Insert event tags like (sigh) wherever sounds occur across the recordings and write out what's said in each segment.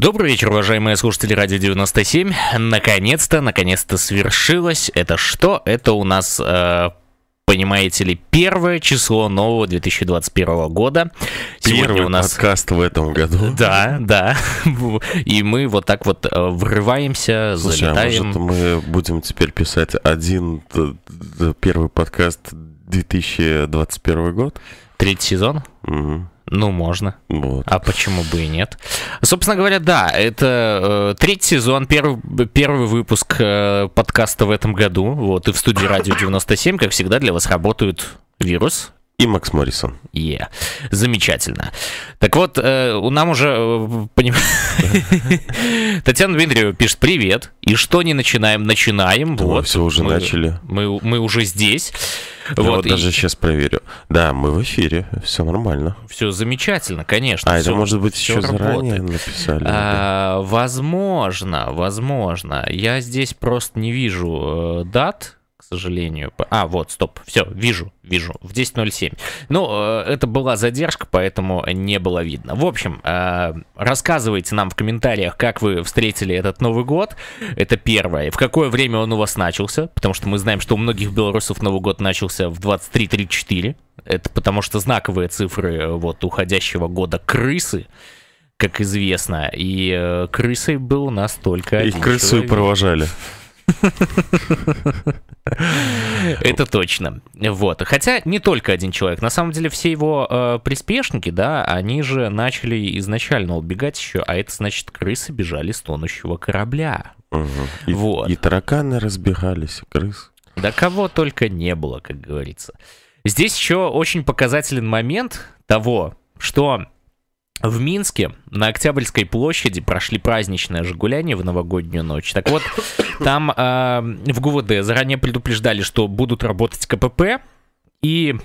Добрый вечер, уважаемые слушатели Радио 97. Наконец-то, наконец-то свершилось. Это что? Это у нас, э, понимаете ли, первое число нового 2021 года. Сегодня Первый у нас подкаст в этом году. Да, да. И мы вот так вот э, врываемся, Слушай, залетаем. А может мы будем теперь писать один первый подкаст 2021 год? Третий сезон? Угу. Ну, можно. Вот. А почему бы и нет? Собственно говоря, да, это э, третий сезон, первый, первый выпуск э, подкаста в этом году. Вот, и в студии Радио 97, как всегда, для вас работают Вирус, и Макс Моррисон. Yeah. Замечательно. Так вот, э, нам уже... Э, поним... (laughs) Татьяна Дмитриева пишет «Привет». И что не начинаем? Начинаем. Да, вот. все уже мы, начали. Мы, мы уже здесь. Я вот, вот и... даже сейчас проверю. Да, мы в эфире, все нормально. Все замечательно, конечно. А, все, это может быть еще работает. заранее написали? А, да. Возможно, возможно. Я здесь просто не вижу э, дат, сожалению. А, вот, стоп, все, вижу, вижу, в 10.07. Ну, э, это была задержка, поэтому не было видно. В общем, э, рассказывайте нам в комментариях, как вы встретили этот Новый год. Это первое. В какое время он у вас начался, потому что мы знаем, что у многих белорусов Новый год начался в 23.34. Это потому что знаковые цифры э, вот уходящего года крысы как известно. И э, крысой был настолько... И крысу провожали. Это точно. Вот. Хотя не только один человек. На самом деле все его э, приспешники, да, они же начали изначально убегать еще, а это значит, крысы бежали с тонущего корабля. Угу. И, вот. и тараканы разбегались, крыс. Да кого только не было, как говорится. Здесь еще очень показателен момент того, что в Минске на Октябрьской площади прошли праздничные же гуляния в новогоднюю ночь. Так вот, (coughs) там э, в ГУВД заранее предупреждали, что будут работать КПП, и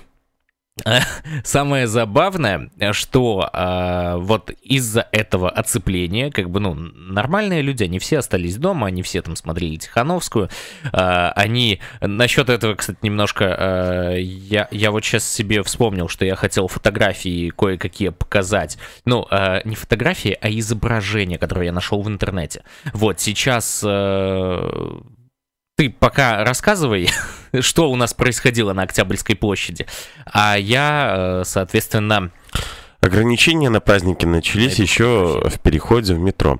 (laughs) Самое забавное, что э, вот из-за этого оцепления, как бы, ну, нормальные люди, они все остались дома, они все там смотрели Тихановскую, э, они, насчет этого, кстати, немножко, э, я, я вот сейчас себе вспомнил, что я хотел фотографии кое-какие показать, ну, э, не фотографии, а изображения, которые я нашел в интернете. Вот, сейчас э, ты пока рассказывай, (laughs) что у нас происходило на Октябрьской площади, а я, э, соответственно, Ограничения на праздники начались еще в переходе в метро.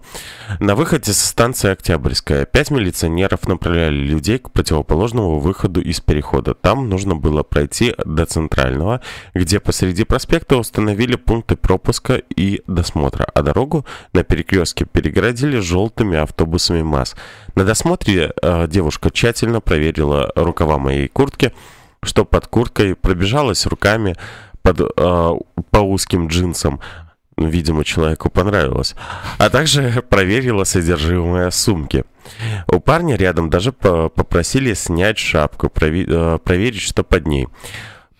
На выходе со станции Октябрьская пять милиционеров направляли людей к противоположному выходу из перехода. Там нужно было пройти до центрального, где посреди проспекта установили пункты пропуска и досмотра, а дорогу на перекрестке перегородили желтыми автобусами МАЗ. На досмотре э, девушка тщательно проверила рукава моей куртки, что под курткой пробежалась руками под, э, по узким джинсам. Видимо, человеку понравилось. А также (laughs) проверила содержимое сумки. У парня рядом даже попросили снять шапку, э, проверить, что под ней.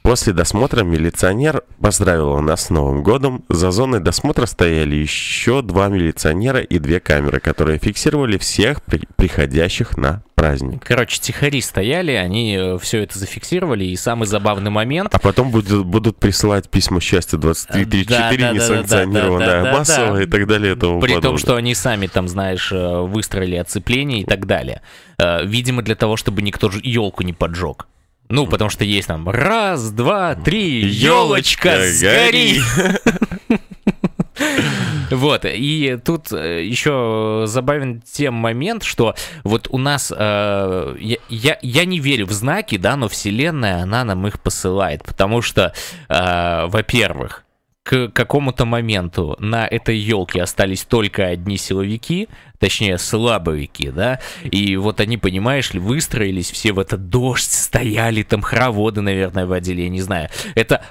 После досмотра милиционер поздравил нас с Новым годом. За зоной досмотра стояли еще два милиционера и две камеры, которые фиксировали всех при приходящих на праздник. Короче, тихари стояли, они э, все это зафиксировали, и самый забавный момент... А потом будут, будут присылать письма счастья 2334, да, да, несанкционированное, да, да, да, массовое да, да. и так далее. И тому При подобное. том, что они сами там, знаешь, э, выстроили оцепление и так далее. Э, видимо, для того, чтобы никто елку не поджег. Ну, потому что есть там раз, два, три, елочка, сгори! (laughs) Вот, и тут э, еще забавен тем момент, что вот у нас, э, я, я, я не верю в знаки, да, но Вселенная, она нам их посылает, потому что, э, во-первых, к какому-то моменту на этой елке остались только одни силовики, точнее слабовики, да, и вот они, понимаешь ли, выстроились все в этот дождь, стояли там хороводы, наверное, водили, я не знаю. Это,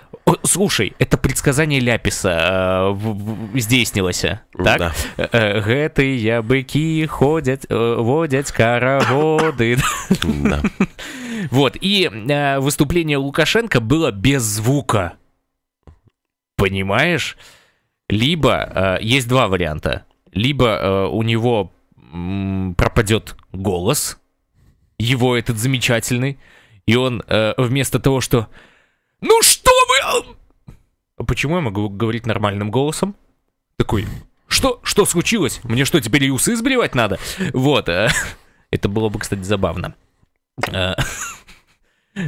слушай, это предсказание Ляписа э, здійснилось, так? Да. Э, быки ходят, э, водят хороводы. (laughs) (laughs) Да. Вот, и э, выступление Лукашенко было без звука. Понимаешь? Либо э, есть два варианта. Либо э, у него м, пропадет голос, его этот замечательный, и он э, вместо того, что «Ну что вы...» а Почему я могу говорить нормальным голосом? Такой что, что случилось? Мне что, теперь и усы сбривать надо? Вот. э, (laughs) Это было бы, кстати, забавно. Э, (laughs)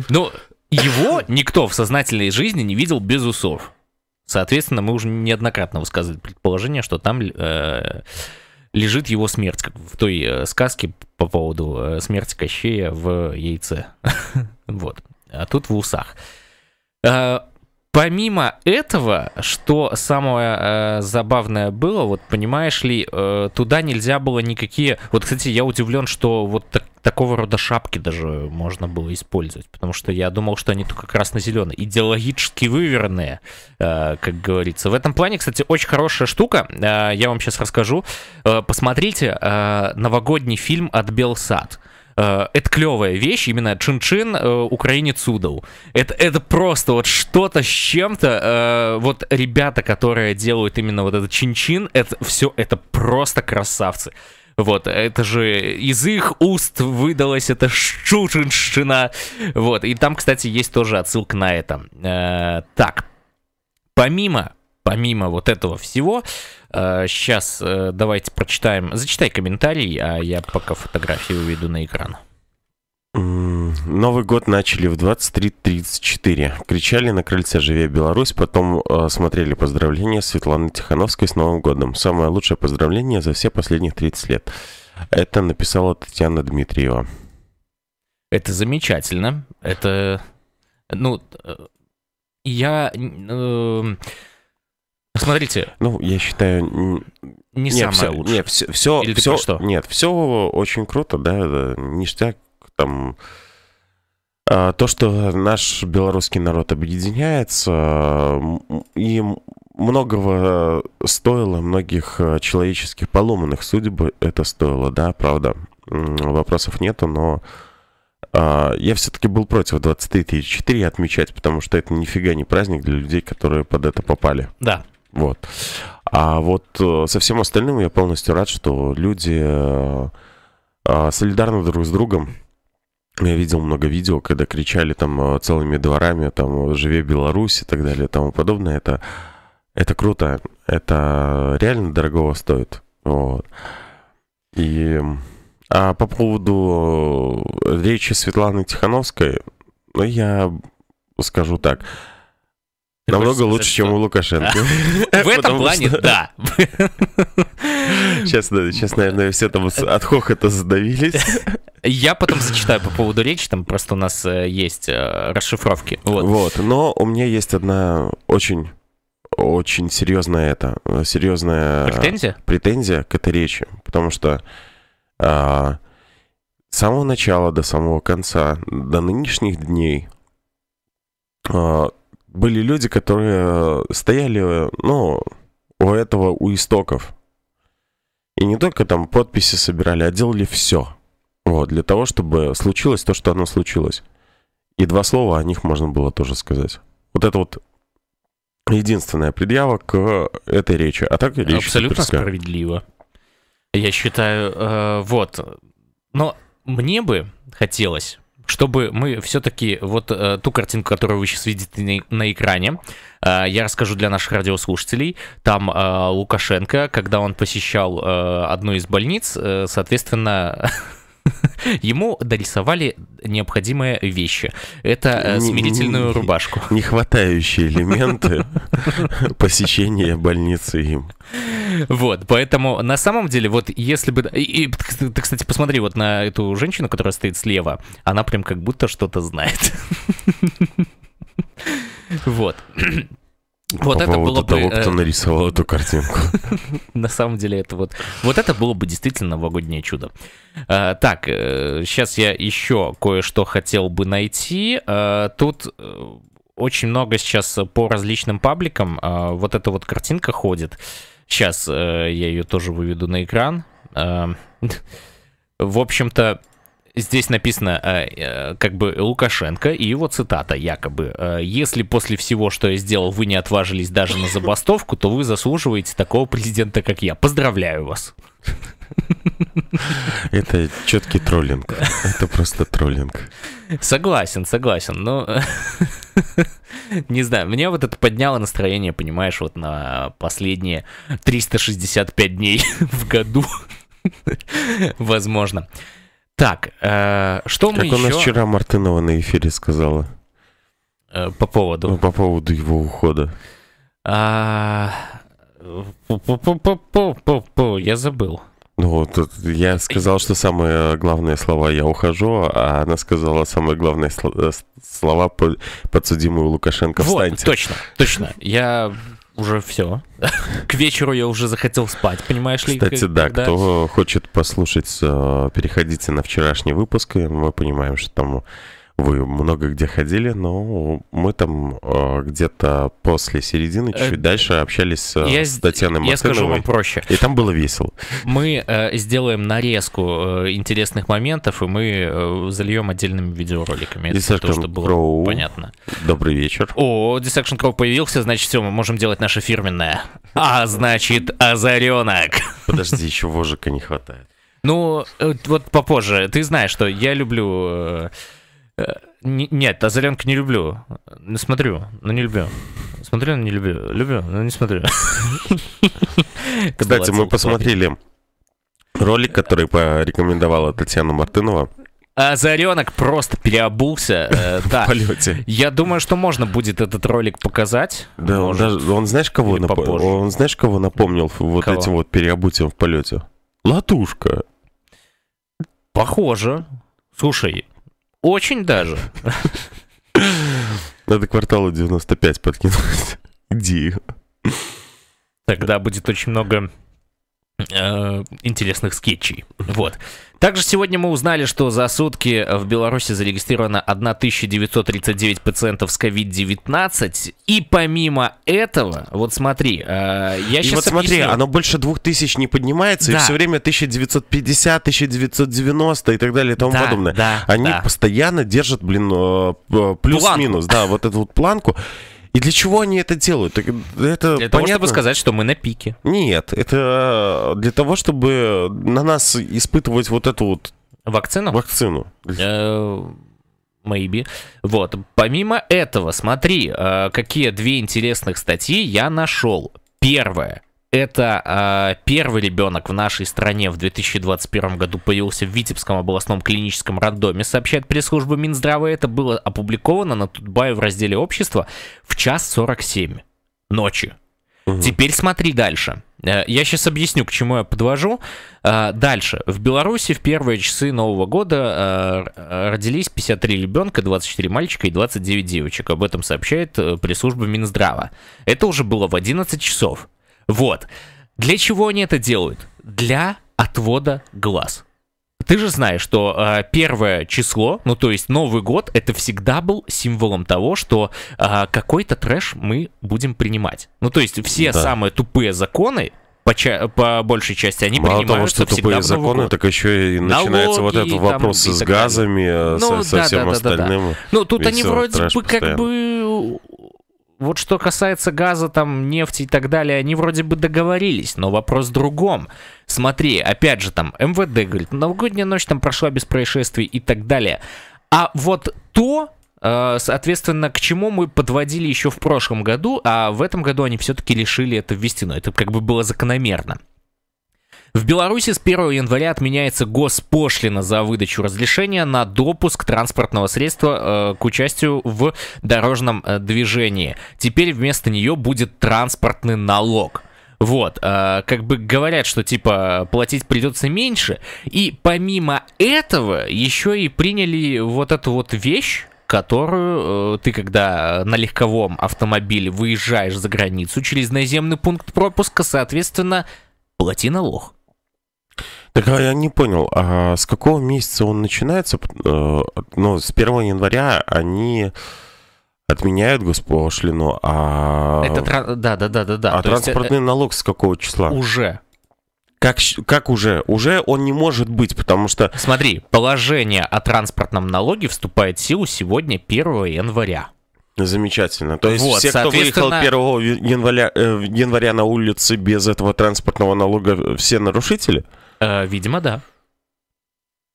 Ну, его никто в сознательной жизни не видел без усов. Соответственно, мы уже неоднократно высказывали предположение, что там э, лежит его смерть, как в той э, сказке по поводу э, смерти Кощея в яйце. (laughs) Вот. А тут в усах. Помимо этого, что самое э, забавное было, вот понимаешь ли, э, туда нельзя было никакие. Вот, кстати, я удивлен, что вот так- такого рода шапки даже можно было использовать, потому что я думал, что они только красно-зеленые, идеологически выверенные, э, как говорится. В этом плане, кстати, очень хорошая штука. э, я вам сейчас расскажу. Э, посмотрите э, новогодний фильм от Белсад. Э, это клевая вещь, именно Чин-Чин, э, украинец удал. Это, это просто вот что-то с чем-то. э, вот ребята, которые делают именно вот этот Чин-Чин, это все, это просто красавцы. Вот, это же из их уст выдалась эта шучинщина. Вот, и там, кстати, есть тоже отсылка на это. Э, так, помимо, помимо вот этого всего, сейчас давайте прочитаем. Зачитай комментарий, а я пока фотографию выведу на экран. Новый год начали в 23.34. Кричали на крыльце «Живе Беларусь», потом э, смотрели поздравления Светланы Тихановской с Новым годом. Самое лучшее поздравление за все последних 30 лет. Это написала Татьяна Дмитриева. Это замечательно. Это, ну, э, я, э, смотрите, Ну, я считаю... не нет, самое всё- лучшее. Нет, все, все, Или про что? Нет, все очень круто, да, ништяк, там... А, То, что наш белорусский народ объединяется, и многого стоило, многих э, человеческих поломанных судеб это стоило, да, правда, вопросов нету, но а, я все-таки был против 23.4 отмечать, потому что это нифига не праздник для людей, которые под это попали. Да, Вот. А вот э, со всем остальным я полностью рад, что люди э, э, солидарны друг с другом. Я видел много видео, когда кричали там целыми дворами, там «Живе Беларусь» и так далее и тому подобное. Это, это круто. Это реально дорогого стоит. Вот. И... А по поводу речи Светланы Тихановской, ну, я скажу так. Намного лучше, чем у Лукашенко. (laughs) в этом плане, да. Сейчас, сейчас, наверное, все там от хохота задавились. Я потом зачитаю по поводу речи, там просто у нас э, есть э, расшифровки. Вот. Вот, но у меня есть одна очень, очень серьезная это, серьезная Претензия? претензия к этой речи, потому что а, с самого начала до самого конца, до нынешних дней а, были люди, которые стояли, ну, у этого, у истоков. И не только там подписи собирали, а делали все. Вот, для того, чтобы случилось то, что оно случилось. И два слова о них можно было тоже сказать. Вот это вот единственная предъява к этой речи. А так речь Абсолютно суперская. справедливо. Я считаю, э, вот. Но мне бы хотелось, чтобы мы все-таки вот э, ту картинку, которую вы сейчас видите на, на экране, э, я расскажу для наших радиослушателей. Там э, Лукашенко, когда он посещал э, одну из больниц, э, соответственно, (laughs) ему дорисовали необходимые вещи. Это э, Не- смирительную не- рубашку. Нехватающие элементы посещения больницы им. Вот, поэтому на самом деле, вот если бы... И, и ты, кстати, посмотри вот на эту женщину, которая стоит слева. Она прям как будто что-то знает. (laughs) Вот. Вот По это было бы... того, кто э, нарисовал эту картинку. (laughs) На самом деле это вот... Вот это было бы действительно новогоднее чудо. А, Так, сейчас я еще кое-что хотел бы найти. А, Тут э, очень много сейчас по различным пабликам а, вот эта вот картинка ходит. Сейчас я ее тоже выведу на экран. (laughs) В общем-то, здесь написано э, э, как бы Лукашенко и его цитата якобы. э, «Если после всего, что я сделал, вы не отважились даже на забастовку, то вы заслуживаете такого президента, как я. Поздравляю вас». Это четкий троллинг. Это просто троллинг. Согласен, согласен, но... (laughs) Не знаю, мне вот это подняло настроение, понимаешь, вот на последние 365 дней (laughs) в году. Возможно. Так, э, что Как мы у нас еще вчера Мартынова на эфире сказала. э, по поводу... Ну, по поводу его ухода. А, Я забыл. Ну, вот я сказал, что самые главные слова «я ухожу», а она сказала самые главные э, слова по- подсудимую Лукашенко Вот, «встаньте». точно, точно. Я уже все. К вечеру я уже захотел спать, понимаешь ли? Кстати, да, когда- кто хочет послушать, э, переходите на вчерашний выпуск, и мы понимаем, что там вы много где ходили, но мы там э, где-то после середины, чуть-чуть Э, дальше общались э, Я, с Татьяной я скажу вам Мартыновой, проще. и там было весело. Мы э, сделаем нарезку э, интересных моментов, и мы э, зальем отдельными видеороликами. Это Dissection то, что было Crow. понятно. Добрый вечер. О, Dissection Crow появился, значит, все, мы можем делать наше фирменное. А значит, озаренок. Подожди, еще вожика не хватает. Ну, э, вот попозже. Ты знаешь, что я люблю... э, не- Нет, озаренка не люблю. Ну, Смотрю, но не люблю. Смотрю, но не люблю. Люблю, но не смотрю. Кстати, мы посмотрели ролик, который порекомендовала Татьяна Мартынова Озаренок просто переобулся. э, (laughs) в Да. полете. Я думаю, что можно будет этот ролик показать. Да, он, даже, он знаешь, кого попозже. он знаешь, кого напомнил вот Кого? этим вот переобутием в полете? Латушка. Похоже. Слушай, очень даже. Надо кварталу 95 подкинуть. Где? Тогда будет очень много э, интересных скетчей. Вот. Также сегодня мы узнали, что за сутки в Беларуси зарегистрировано 1939 пациентов с COVID-19. И помимо этого, вот смотри, э, я И сейчас вот смотри, оно больше двух тысяч не поднимается, Да. и все время 1950, 1990 и так далее и тому Да, подобное. да, Они да. постоянно держат, блин, э, э, плюс-минус, да, вот эту вот планку. И для чего они это делают? Это Для того, понятно? чтобы сказать, что мы на пике. Нет, это для того, чтобы на нас испытывать вот эту вот Вакцину? вакцину. Э, Maybe. Вот. Помимо этого, смотри, э, какие две интересных статьи я нашел. Первое. Это э, первый ребенок в нашей стране в 2021 году появился в Витебском областном клиническом роддоме, сообщает пресс-служба Минздрава. Это было опубликовано на Тутбае в разделе «Общество» в час 47 ночи. Мгм. Теперь смотри дальше. Э, Я сейчас объясню, к чему я подвожу. Э, Дальше. В Беларуси в первые часы Нового года э, родились 53 ребенка, 24 мальчика и 29 девочек. Об этом сообщает пресс-служба Минздрава. Это уже было в 11 часов. Вот. Для чего они это делают? Для отвода глаз. Ты же знаешь, что э, первое число, ну то есть Новый год, это всегда был символом того, что э, какой-то трэш мы будем принимать. Ну то есть все Да. самые тупые законы, по, ча- по большей части, они Мало того, что тупые законы, так еще и начинается вот Налоги этот там вопрос и с газами, э, Ну, со, со да, всем да, да, да, да. остальным. Ну, тут они вроде бы как постоянно. бы... Вот что касается газа, там, нефти и так далее, они вроде бы договорились, но вопрос в другом. Смотри, опять же, там, МВД говорит, новогодняя ночь там прошла без происшествий и так далее. А вот то, э, соответственно, к чему мы подводили еще в прошлом году, а в этом году они все-таки решили это ввести, но это как бы было закономерно. В Беларуси с 1 января отменяется госпошлина за выдачу разрешения на допуск транспортного средства э, к участию в дорожном э, движении. Теперь вместо нее будет транспортный налог. Вот, э, как бы говорят, что типа платить придется меньше. И помимо этого еще и приняли вот эту вот вещь, которую э, ты, когда на легковом автомобиле выезжаешь за границу через наземный пункт пропуска, соответственно, плати налог. Так а я не понял, а с какого месяца он начинается? Э, Ну, с 1 января они отменяют госпошлину, а, Это да, да, да, да, да. а То есть, транспортный налог с какого э, числа? уже. Как, как уже? Уже он не может быть, потому что... Смотри, положение о транспортном налоге вступает в силу сегодня 1 января. Замечательно. То есть Вот, все, кто выехал соответственно- 1 января, э, января на улице без этого транспортного налога, все нарушители? Э, видимо, да.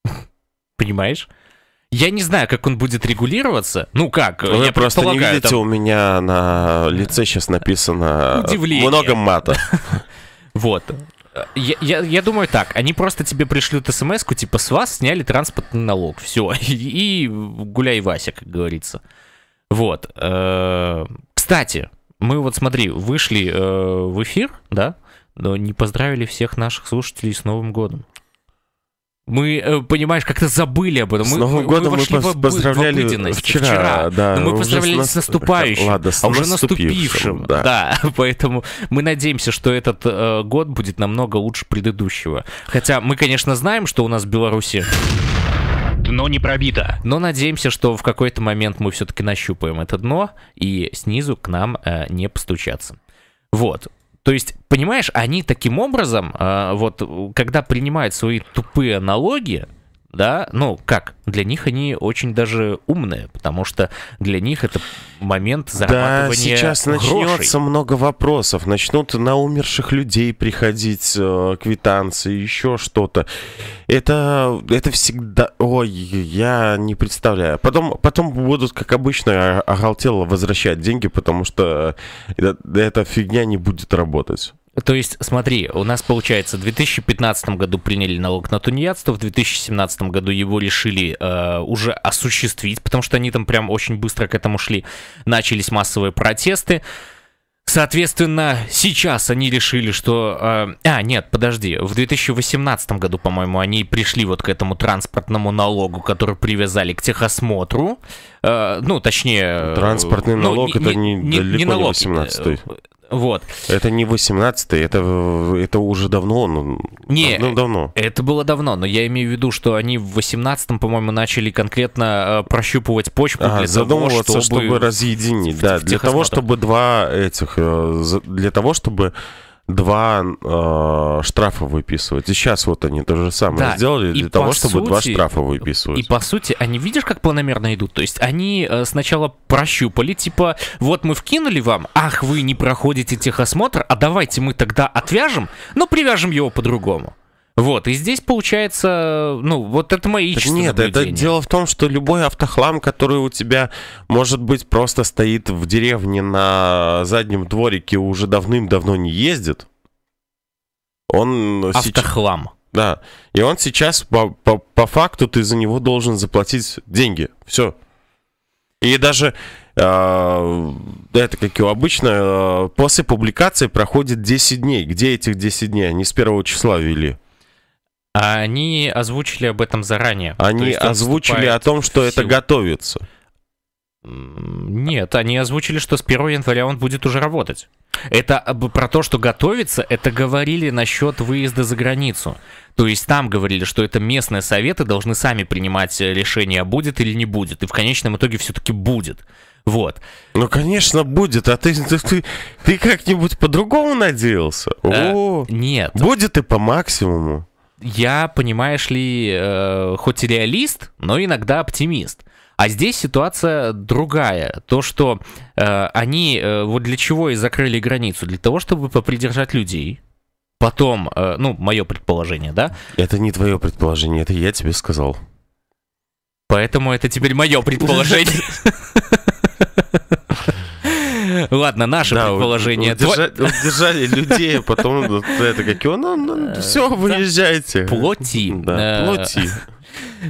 (laughs) Понимаешь? Я не знаю, как он будет регулироваться. Ну как? Вы я просто не видите, там- у меня на лице сейчас написано Удивление. много мата. (laughs) Вот. Я, я, я думаю так, они просто тебе пришлют смс типа с вас сняли транспортный налог, все, (laughs) и, и гуляй Вася, как говорится. Вот. э, Кстати, мы вот смотри, вышли э, в эфир, да, но не поздравили всех наших слушателей с Новым годом. Мы, э, понимаешь, как-то забыли об этом. С Мы- Новым мы- мы годом мы пос- обы- в поздравляли обыденность вчера, да. но мы поздравляли нас- с наступающим, Ладно, с а уже наступившим. наступившим, да. Да, (laughs) поэтому мы надеемся, что этот э, год будет намного лучше предыдущего. Хотя мы, конечно, знаем, что у нас в Беларуси, Дно не пробито. но надеемся, что в какой-то момент мы все-таки нащупаем это дно и снизу к нам э, не постучаться. Вот. То есть, понимаешь, они таким образом, э, вот, когда принимают свои тупые налоги, да, ну как, для них они очень даже умные, потому что для них это момент Да, зарабатывания сейчас грошей. начнется много вопросов. Начнут на умерших людей приходить э, квитанции, еще что-то. Это, это всегда... Ой, я не представляю. Потом, потом будут, как обычно, о- оголтело возвращать деньги, потому что э- эта фигня не будет работать. То есть, смотри, у нас получается, в 2015 году приняли налог на тунеядство, в 2017 году его решили э, уже осуществить, потому что они там прям очень быстро к этому шли. Начались массовые протесты. Соответственно, сейчас они решили, что... э, а, нет, подожди, в 2018 году, по-моему, они пришли вот к этому транспортному налогу, который привязали к техосмотру. Э, ну, точнее... э, Транспортный ну, налог это не- далеко не налог, 18-й. э, Вот. Это не 18 это, это уже давно. Ну, Не, давно, давно. Это было давно, но я имею в виду, что они в 18-м, по-моему, начали конкретно э, прощупывать почву А, для задумываться, того, чтобы... чтобы... разъединить, в- да, в для того, чтобы два этих, э, для того, чтобы два э, штрафа выписывать. И сейчас вот они то же самое Да, сделали и для того, чтобы два штрафа И выписывать. по сути, они видишь, как планомерно идут? То есть они э, сначала прощупали, типа, вот мы вкинули вам, ах, вы не проходите техосмотр, а давайте мы тогда отвяжем, но привяжем его по-другому. Вот, и здесь получается, ну, вот это мои Так нет, это наблюдения. дело в том, что любой автохлам, который у тебя, может быть, просто стоит в деревне на заднем дворике, уже давным-давно не ездит, он сейчас... Автохлам. Да. И он сейчас по, по, по факту ты за него должен заплатить деньги. Все. И даже э, это как и обычно, э, после публикации проходит 10 дней. Где этих 10 дней? Они с первого числа ввели. А они озвучили об этом заранее. Они есть озвучили о том, что это готовится. Нет, они озвучили, что с 1 января он будет уже работать. Это про то, что готовится, это говорили насчет выезда за границу. То есть там говорили, что это местные советы должны сами принимать э, решение, будет или не будет. И в конечном итоге все-таки будет. Вот. Ну, конечно, будет. А ты, ты, ты, ты как-нибудь по-другому надеялся? Э, О, Нет. будет и по максимуму. Я, понимаешь ли, э, хоть и реалист, но иногда оптимист. А здесь ситуация другая. То, что э, они э, вот для чего и закрыли границу? Для того, чтобы попридержать людей. Потом, э, ну, мое предположение, да? Это не твое предположение, это я тебе сказал. Поэтому это теперь мое предположение. (laughs) Ладно, наше Да, предположение. удержа- Удержали людей, а потом это как его, ну, ну, все, выезжайте. Плоти. Да, Э, плоти.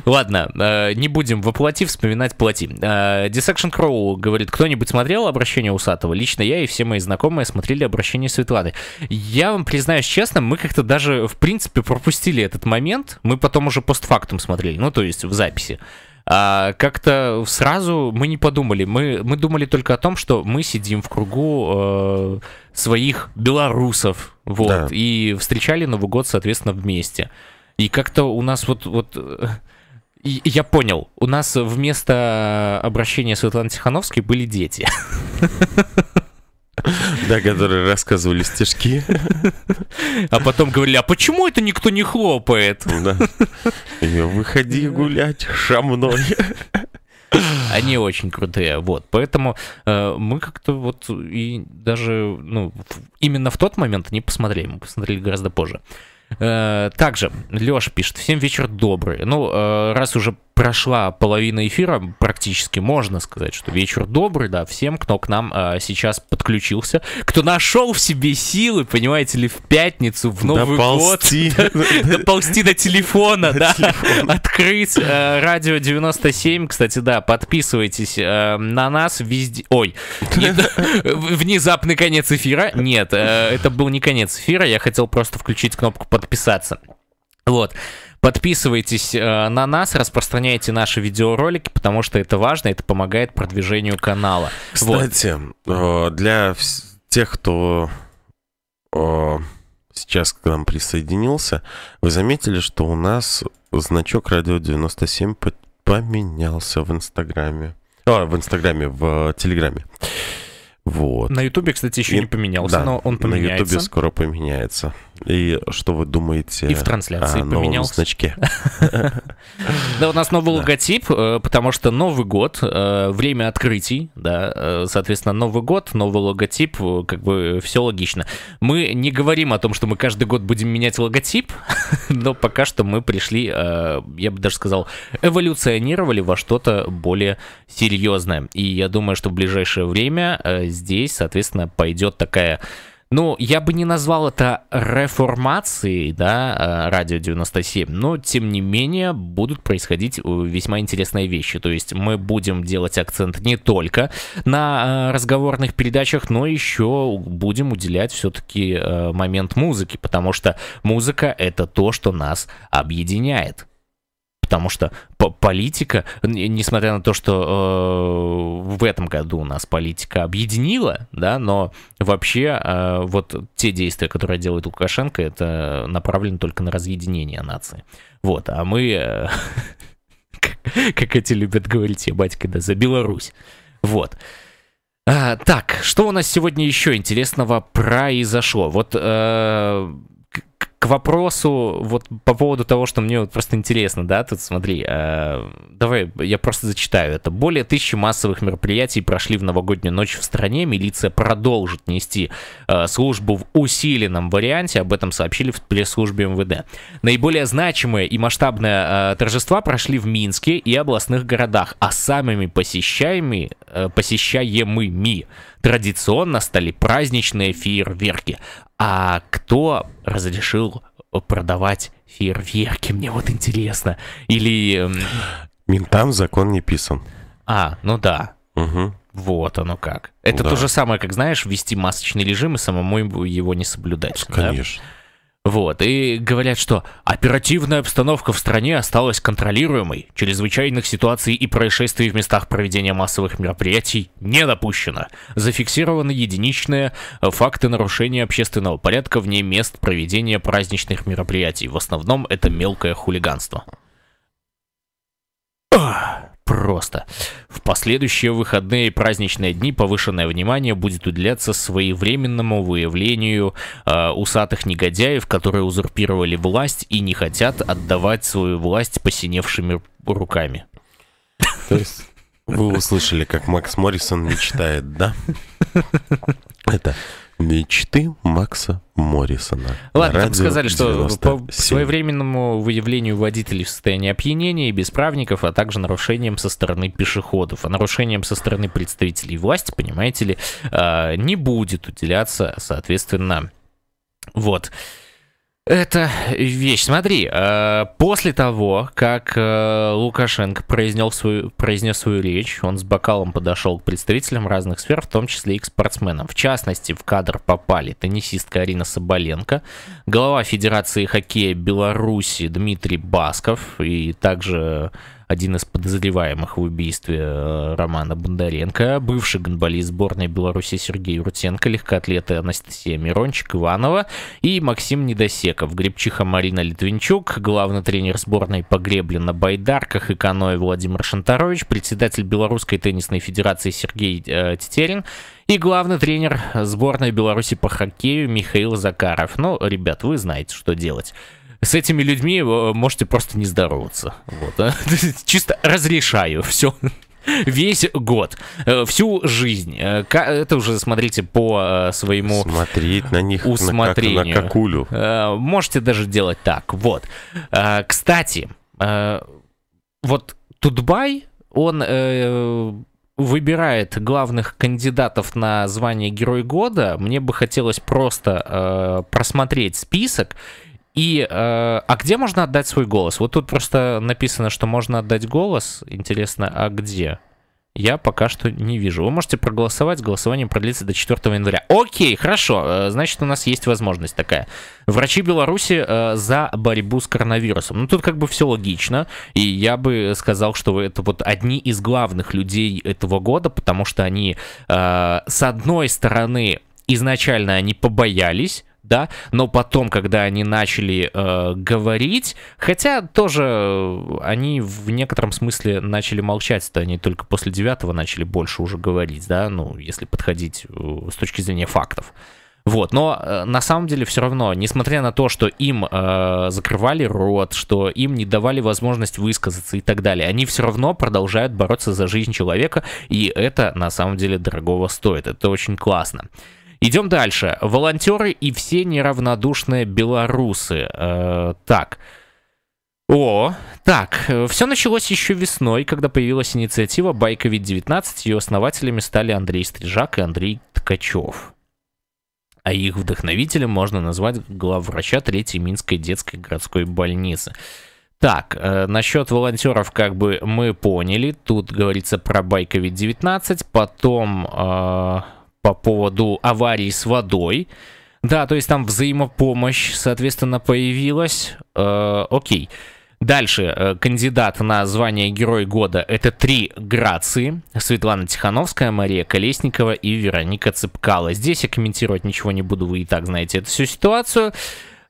Ладно, э, не будем воплоти вспоминать плоти. Э, Dissection Crow говорит, кто-нибудь смотрел обращение Усатого? Лично я и все мои знакомые смотрели обращение Светланы. Я вам признаюсь честно, мы как-то даже, в принципе, пропустили этот момент. Мы потом уже постфактум смотрели, ну, то есть в записи. А как-то сразу мы не подумали. Мы, мы думали только о том, что мы сидим в кругу э, своих белорусов, вот, Да. и встречали Новый год, соответственно, вместе. И как-то у нас вот, вот э, и- я понял, у нас вместо обращения Светланы Тихановской были дети. (laughs) (laughs) Да, которые рассказывали стишки. А потом говорили, а почему это никто не хлопает? Да. И Выходи гулять со мной. Они очень крутые, вот. Поэтому э, мы как-то вот и даже, ну, в- именно в тот момент не посмотрели, мы посмотрели гораздо позже. Э, также Леша пишет, всем вечер добрый. Ну, э, раз уже прошла половина эфира, практически можно сказать, что вечер добрый, да, всем, кто к нам а, сейчас подключился, кто нашел в себе силы, понимаете ли, в пятницу, в Новый Доползти. год, доползти (laughs) до телефона, да, открыть э, радио 97, кстати, да, подписывайтесь э, на нас везде, ой, не- внезапный конец эфира, нет, э, это был не конец эфира, я хотел просто включить кнопку подписаться. Вот. Подписывайтесь э, на нас, распространяйте наши видеоролики, потому что это важно, это помогает продвижению канала. Вот. Кстати, э, для тех, кто э, сейчас к нам присоединился, вы заметили, что у нас значок радио 97 по- поменялся в Инстаграме. А, в Инстаграме, в Телеграме. Вот. На Ютубе, кстати, еще И- не поменялся, да, но он На поменяется. Ютубе скоро поменяется. И что вы думаете И в трансляции о новом поменялся. значке? (laughs) Да, у нас новый логотип, э, потому что Новый год, э, время открытий, да, э, соответственно, Новый год, новый логотип, как бы все логично. Мы не говорим о том, что мы каждый год будем менять логотип, (laughs) но пока что мы пришли, я бы даже сказал, эволюционировали во что-то более серьезное. И я думаю, что в ближайшее время здесь, соответственно, пойдет такая ну, я бы не назвал это реформацией, да, э, радио 97, но, тем не менее, будут происходить э, весьма интересные вещи. То есть мы будем делать акцент не только на э, разговорных передачах, но еще будем уделять все-таки момент музыки, потому что музыка — это то, что нас объединяет. Потому что по- политика, несмотря на то, что э, в этом году у нас политика объединила, да, но вообще э, вот те действия, которые делает Лукашенко, это направлено только на разъединение нации. Вот, а мы, э, (laughs) как- как эти любят говорить, я батька, да, за Беларусь. Вот. А, так, что у нас сегодня еще интересного произошло? Вот э, к- вопросу, вот по поводу того, что мне вот просто интересно, да, тут смотри, э, давай я просто зачитаю это. Более тысячи массовых мероприятий прошли в новогоднюю ночь в стране. Милиция продолжит нести э, службу в усиленном варианте, об этом сообщили в пресс-службе МВД. Наиболее значимые и масштабные э, торжества прошли в Минске и областных городах, а самыми посещаемыми, э, посещаемыми традиционно стали праздничные фейерверки. А кто разрешил продавать фейерверки? Мне вот интересно. Или... Ментам закон не писан. А, ну да. Мгм. Вот оно как. Это Да. то же самое, как, знаешь, ввести масочный режим и самому его не соблюдать. да? Вот, и говорят, что оперативная обстановка в стране осталась контролируемой, чрезвычайных ситуаций и происшествий в местах проведения массовых мероприятий не допущено. Зафиксированы единичные э, факты нарушения общественного порядка вне мест проведения праздничных мероприятий. В основном это мелкое хулиганство. Ах, Просто. В последующие выходные и праздничные дни повышенное внимание будет уделяться своевременному выявлению э, усатых негодяев, которые узурпировали власть и не хотят отдавать свою власть посиневшими руками. То есть вы услышали, как Макс Моррисон мечтает, да? (laughs) Это мечты Макса Моррисона. Ладно, На там радио сказали, что по 97. своевременному выявлению водителей в состоянии опьянения и бесправников, а также нарушением со стороны пешеходов. А нарушением со стороны представителей власти, понимаете ли, э, не будет уделяться, соответственно, вот. Это вещь. Смотри, э, после того, как э, Лукашенко произнес свою, произнес свою речь, он с бокалом подошел к представителям разных сфер, в том числе и к спортсменам. В частности, в кадр попали теннисистка Арина Соболенко, глава Федерации хоккея Беларуси Дмитрий Басков и также один из подозреваемых в убийстве э, Романа Бондаренко, бывший гонболист сборной Беларуси Сергей Рутенко, легкоатлеты Анастасия Мирончик, Иванова и Максим Недосеков, гребчиха Марина Литвинчук, главный тренер сборной по гребле на байдарках и каноэ Владимир Шантарович, председатель Белорусской теннисной федерации Сергей э, Тетерин и главный тренер сборной Беларуси по хоккею Михаил Закаров. Ну, ребят, вы знаете, что делать. С этими людьми э, можете просто не здороваться. Вот, а. (laughs) Чисто разрешаю. Все. (laughs) Весь год, э, всю жизнь. Э, Это уже смотрите по своему Смотреть на них на, как, усмотрению. на какулю. Можете даже делать так. Вот. Кстати, вот Тутбай, он выбирает главных кандидатов на звание Герой года. Мне бы хотелось просто э, просмотреть список. И, э, а где можно отдать свой голос? Вот тут просто написано, что можно отдать голос. Интересно, а где? Я пока что не вижу. Вы можете проголосовать, голосование продлится до 4 января. Окей, хорошо, э, значит у нас есть возможность такая. Врачи Беларуси э, за борьбу с коронавирусом. Ну тут как бы все логично, и я бы сказал, что это вот одни из главных людей этого года, потому что они э, с одной стороны изначально они побоялись да, но потом, когда они начали э, говорить, хотя тоже э, они в некотором смысле начали молчать, то они только после девятого начали больше уже говорить, да, ну, если подходить э, с точки зрения фактов. Вот, но э, на самом деле все равно, несмотря на то, что им э, закрывали рот, что им не давали возможность высказаться и так далее, они все равно продолжают бороться за жизнь человека, и это на самом деле дорогого стоит. Это очень классно. Идем дальше. Волонтеры и все неравнодушные белорусы. Э, так. О, так, все началось еще весной, когда появилась инициатива Байковид-19. Ее основателями стали Андрей Стрижак и Андрей Ткачев. А их вдохновителем можно назвать главврача Третьей Минской детской городской больницы. Так, э, насчет волонтеров как бы мы поняли. Тут говорится про Байковид-19. Потом... Э, по поводу аварии с водой. Да, то есть там взаимопомощь, соответственно, появилась. Э, окей. Дальше, э, кандидат на звание Герой года это три Грации. Светлана Тихановская, Мария Колесникова и Вероника Цыпкала. Здесь я комментировать ничего не буду, вы и так знаете эту всю ситуацию.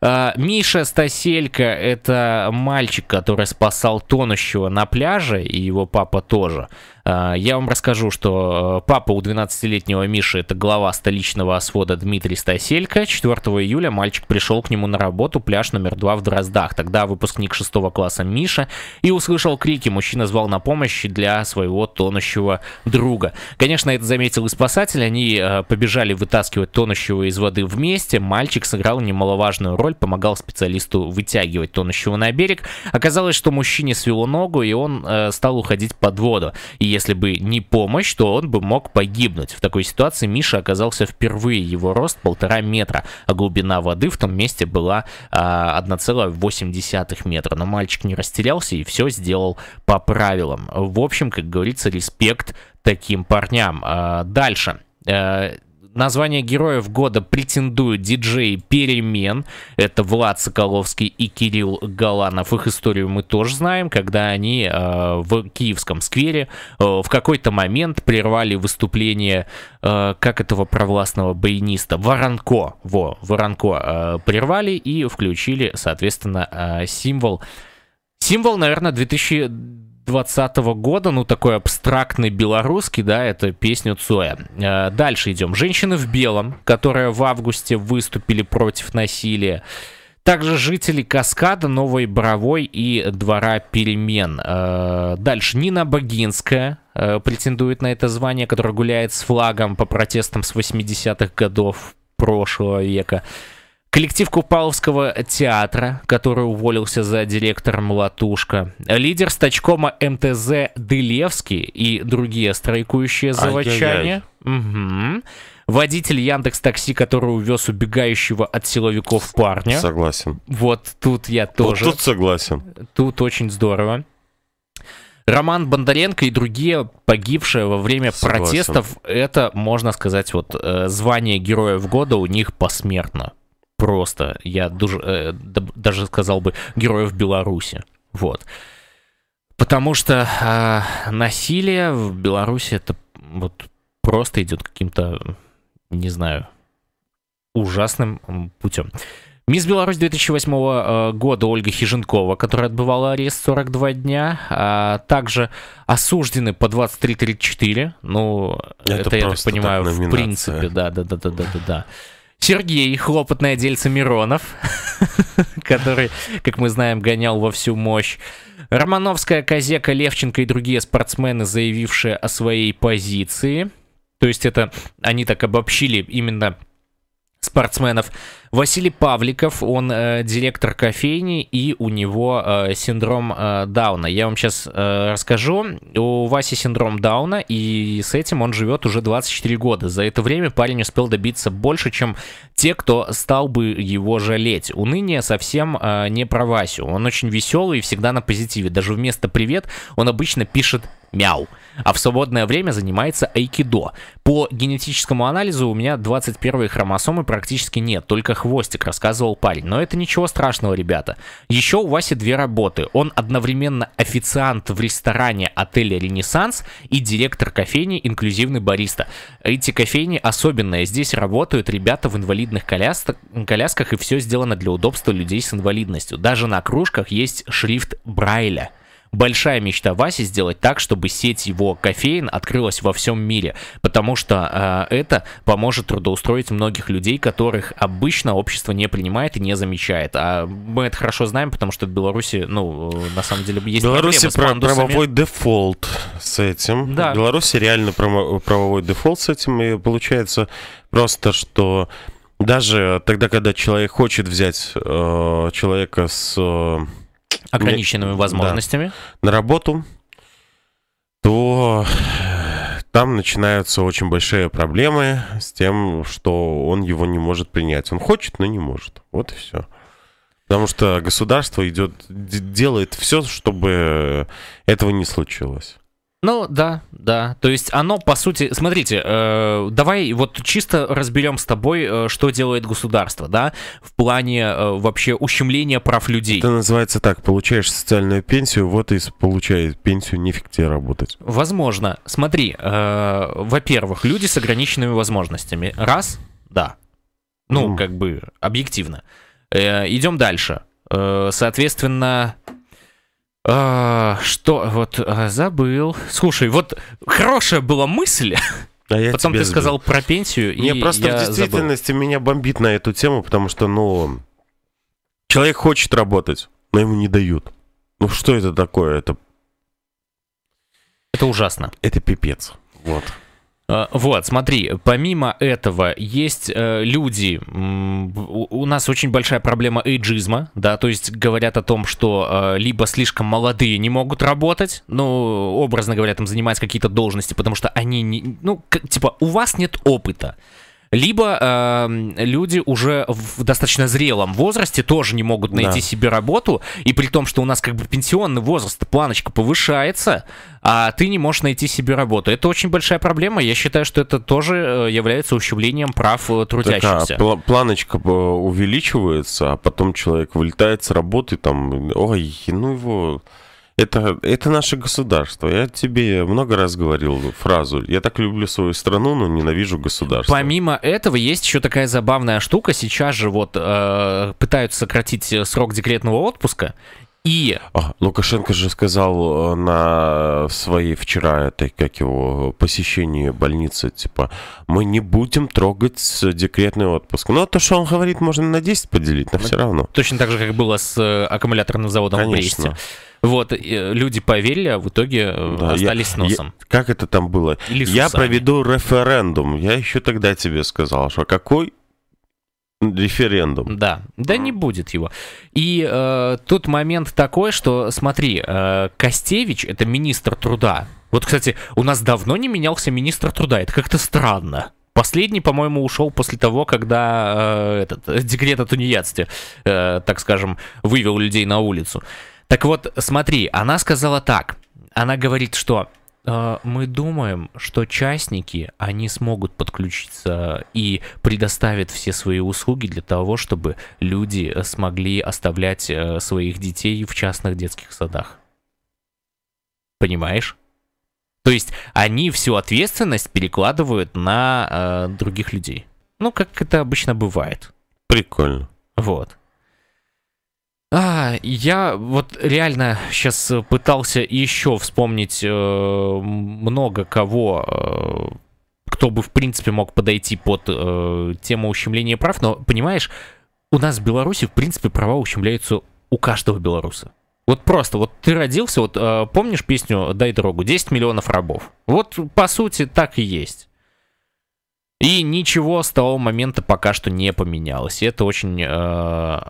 Э, Миша Стаселько — это мальчик, который спасал тонущего на пляже, и его папа тоже. А, я вам расскажу, что э, папа у 12-летнего Миши это глава столичного освода Дмитрий Стаселько. 4 июля мальчик пришел к нему на работу, пляж номер 2 в Дроздах. Тогда выпускник 6 класса Миша и услышал крики. Мужчина звал на помощь для своего тонущего друга. Конечно, это заметил и спасатель. Они э, побежали вытаскивать тонущего из воды вместе. Мальчик сыграл немаловажную роль, помогал специалисту вытягивать тонущего на берег. Оказалось, что мужчине свело ногу, и он э, стал уходить под воду. И если бы не помощь, то он бы мог погибнуть. В такой ситуации Миша оказался впервые. Его рост полтора метра, а глубина воды в том месте была а, 1,8 метра. Но мальчик не растерялся и все сделал по правилам. В общем, как говорится, респект таким парням. А, дальше. Название героев года претендуют диджеи Перемен. Это Влад Соколовский и Кирилл Галанов. Их историю мы тоже знаем, когда они э, в Киевском сквере э, в какой-то момент прервали выступление э, как этого провластного баяниста Воронко. Во, Воронко э, прервали и включили, соответственно, э, символ. Символ, наверное, 2000 2020 года, ну такой абстрактный белорусский, да, это песня Цоя. Э, дальше идем. Женщины в белом, которые в августе выступили против насилия. Также жители Каскада, Новой Боровой и Двора Перемен. Э, дальше Нина Богинская э, претендует на это звание, которая гуляет с флагом по протестам с 80-х годов прошлого века. Коллектив Купаловского театра, который уволился за директором Латушка. Лидер стачкома МТЗ Дылевский и другие страйкующие заводчане. Угу. Водитель Яндекс Такси, который увез убегающего от силовиков парня. Согласен. Вот тут я тоже. Вот тут согласен. Тут очень здорово. Роман Бондаренко и другие погибшие во время Согласен. протестов, это, можно сказать, вот э, звание Героев года у них посмертно просто, я дуже, э, даже сказал бы, героев Беларуси. Вот. Потому что э, насилие в Беларуси это вот просто идет каким-то, не знаю, ужасным путем. Мисс Беларусь 2008 э, года Ольга Хиженкова, которая отбывала арест 42 дня, а также осуждены по 23-34. Ну, это, это я так понимаю, так в принципе, да, да, да, да, да, да, да. Сергей, хлопотное дельце Миронов, (laughs) который, как мы знаем, гонял во всю мощь. Романовская, Козека, Левченко и другие спортсмены, заявившие о своей позиции. То есть это они так обобщили именно спортсменов. Василий Павликов, он э, директор кофейни, и у него э, синдром э, Дауна. Я вам сейчас э, расскажу. У Васи синдром Дауна, и с этим он живет уже 24 года. За это время парень успел добиться больше, чем те, кто стал бы его жалеть. Уныние совсем э, не про Васю. Он очень веселый и всегда на позитиве. Даже вместо «привет» он обычно пишет мяу. А в свободное время занимается айкидо. По генетическому анализу у меня 21 хромосомы практически нет, только хвостик, рассказывал парень. Но это ничего страшного, ребята. Еще у Васи две работы. Он одновременно официант в ресторане отеля «Ренессанс» и директор кофейни «Инклюзивный бариста». Эти кофейни особенные. Здесь работают ребята в инвалидных коляс- колясках, и все сделано для удобства людей с инвалидностью. Даже на кружках есть шрифт Брайля. Большая мечта Васи сделать так, чтобы сеть его кофеин открылась во всем мире, потому что э, это поможет трудоустроить многих людей, которых обычно общество не принимает и не замечает. А мы это хорошо знаем, потому что в Беларуси, ну, на самом деле, есть Беларуси проблемы с правовой дефолт с этим. Да. В Беларуси реально право- правовой дефолт с этим. И получается просто, что даже тогда, когда человек хочет взять э, человека с, э, ограниченными возможностями. на работу, то там начинаются очень большие проблемы с тем, что он его не может принять. Он хочет, но не может. Вот и все. Потому что государство идет, делает все, чтобы этого не случилось. Ну, да, да. То есть оно, по сути, смотрите, э, давай вот чисто разберем с тобой, э, что делает государство, да, в плане э, вообще ущемления прав людей. Это называется так, получаешь социальную пенсию, вот и получай пенсию, нефиг тебе работать. Возможно. Смотри, э, во-первых, люди с ограниченными возможностями. Раз, да. Ну, Мгм. как бы объективно. Э, идем дальше. Э, соответственно, э, что вот э, забыл. Слушай, вот хорошая была мысль. А я Потом ты сбил. сказал про пенсию, Не, и просто я в забыл. действительности меня бомбит на эту тему, потому что, ну, человек хочет работать, но ему не дают. Ну, что это такое? Это, Это ужасно. это пипец. Вот. Э, Вот, смотри, помимо этого есть э, люди, у, у нас очень большая проблема эйджизма, да, то есть говорят о том, что э, либо слишком молодые не могут работать, ну, образно говоря, там занимать какие-то должности, потому что они, не, ну, типа, у вас нет опыта. Либо э, люди уже в достаточно зрелом возрасте тоже не могут найти Да. себе работу, и при том, что у нас как бы пенсионный возраст, планочка повышается, а ты не можешь найти себе работу. Это очень большая проблема. Я считаю, что это тоже э, является ущемлением прав э, Такая трудящихся. пла- планочка э, увеличивается, а потом человек вылетает с работы, там, ой, ну его... Это, это наше государство. Я тебе много раз говорил фразу. Я так люблю свою страну, но ненавижу государство. Помимо этого, есть еще такая забавная штука. Сейчас же вот э, пытаются сократить э, срок декретного отпуска. И А, Лукашенко же сказал э, на своей вчера этой, как его, посещении больницы, типа, мы не будем трогать с- декретный отпуск. Но то, что он говорит, можно на 10 поделить, но все равно. точно так же, как было с э, аккумуляторным заводом в Конечно. Бресте. Вот, э, люди поверили, а в итоге э, Да, я- остались с носом. Я- как это там было? Или Я проведу референдум. Я еще тогда тебе сказал, что какой референдум? Да, да не будет его. И э, тут момент такой, что, смотри, э, Костевич это министр труда. Вот, кстати, у нас давно не менялся министр труда. Это как-то странно. Последний, по-моему, ушел после того, когда э, этот э, декрет о тунеядстве, э, так скажем, вывел людей на улицу. Так вот, смотри, она сказала так. Она говорит, что мы думаем, что частники, они смогут подключиться и предоставят все свои услуги для того, чтобы люди э, смогли оставлять э, своих детей в частных детских садах. Понимаешь? То есть они всю ответственность перекладывают на э, других людей. Ну, как это обычно бывает. Прикольно. Вот. Я вот реально сейчас пытался еще вспомнить э, много кого, э, кто бы в принципе мог подойти под э, тему ущемления прав, но понимаешь, у нас в Беларуси в принципе права ущемляются у каждого белоруса. Вот просто, вот ты родился, вот э, помнишь песню «Дай дорогу», 10 миллионов рабов. Вот по сути так и есть. И ничего с того момента пока что не поменялось. И это очень... э,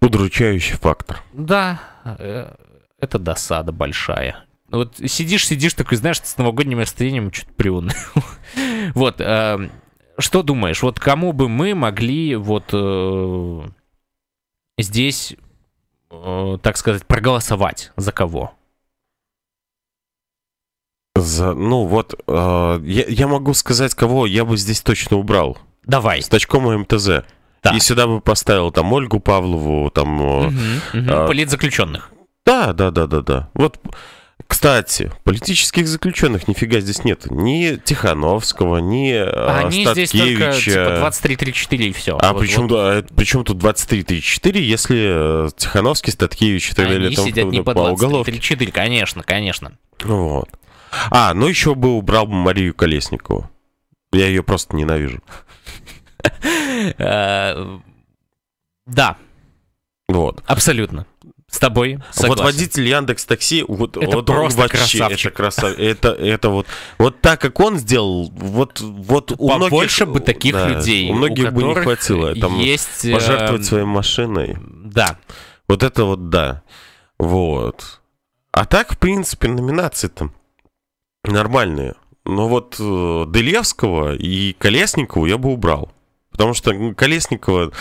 Удручающий фактор. да, э, это досада большая. Вот сидишь, сидишь такой, знаешь, с новогодним настроением что-то приуныл. (laughs) Вот, э, что думаешь, вот кому бы мы могли вот э, здесь, так сказать, проголосовать? За кого? За, ну вот, э, я, я могу сказать, кого я бы здесь точно убрал. Давай. С точком МТЗ. Так. И сюда бы поставил там Ольгу Павлову, там... э, Мгм, мгм. а, Политзаключенных. Да, да, да, да, да. Вот, кстати, политических заключенных нифига здесь нет. Ни Тихановского, ни э, Они здесь только Статкевича. типа 23-34 и все. А причем, да, это- причем тут 23-34, если э, Тихановский, Статкевич и так далее Они сидят не по уголовке. 23-34, конечно, конечно. Вот. А, ну еще бы убрал бы Марию Колесникову. Я ее просто ненавижу. Э, Да, Вот. абсолютно. С тобой Вот согласен. водитель Яндекс Такси, вот, Это вот просто вообще, красавчик. это красав- это, это вот, вот так как он сделал, вот, вот у Побольше многих, бы таких да, людей, у многих бы не хватило там есть э, пожертвовать своей машиной. Да, Вот это вот да, вот. А так в принципе номинации там нормальные. Но вот э, Делевского и Колесникову я бы убрал, потому что Колесникова,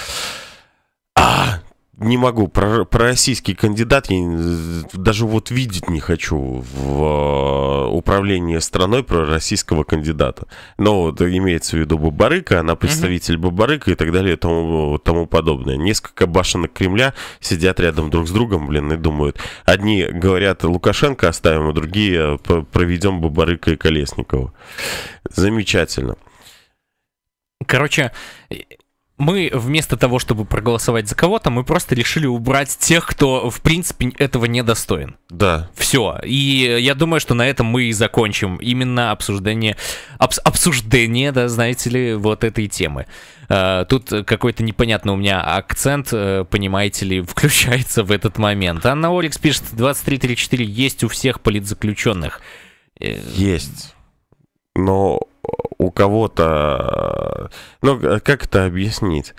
а, не могу, про, пророссийский кандидат, я даже вот видеть не хочу в э, управлении страной пророссийского кандидата. Но вот имеется в виду Бабарыка, она представитель Бабарыка и так далее и тому, тому подобное. Несколько башенок Кремля сидят рядом друг с другом, блин, и думают. Одни говорят, Лукашенко оставим, а другие проведем Бабарыка и Колесникова. Замечательно. Короче, мы вместо того, чтобы проголосовать за кого-то, мы просто решили убрать тех, кто, в принципе, этого не достоин. Да. Все. И я думаю, что на этом мы и закончим именно обсуждение, обс- обсуждение, да, знаете ли, вот этой темы. Э, Тут какой-то непонятный у меня акцент, э, понимаете ли, (laughs) включается в этот момент. Анна Орикс пишет, 23-34 есть у всех политзаключенных. Э, Есть. Но у кого-то... Ну, как это объяснить?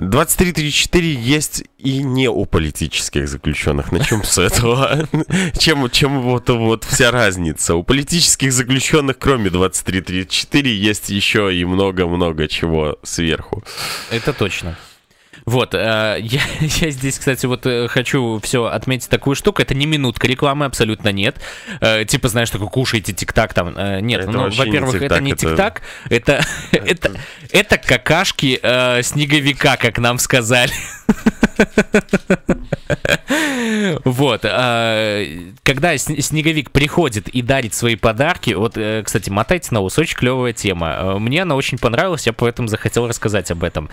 23-34 есть и не у политических заключенных. Начнем с этого. (laughs) Чем, чем вот, вот вся разница? У политических заключенных, кроме 23-34, есть еще и много-много чего сверху. Это точно. Вот, э, (laughs) я, я здесь, кстати, вот э, хочу все отметить такую штуку. Это не минутка рекламы, абсолютно нет. Э, типа, знаешь, такой кушайте тик-так там. Э, нет, Это ну, не во-первых, это не это- тик-так, (laughs) это, это, это какашки э, снеговика, как нам сказали. (laughs) Вот, когда сн- снеговик приходит и дарит свои подарки, вот, кстати, мотайте на ус, очень клевая тема. Мне она очень понравилась, я поэтому захотел рассказать об этом.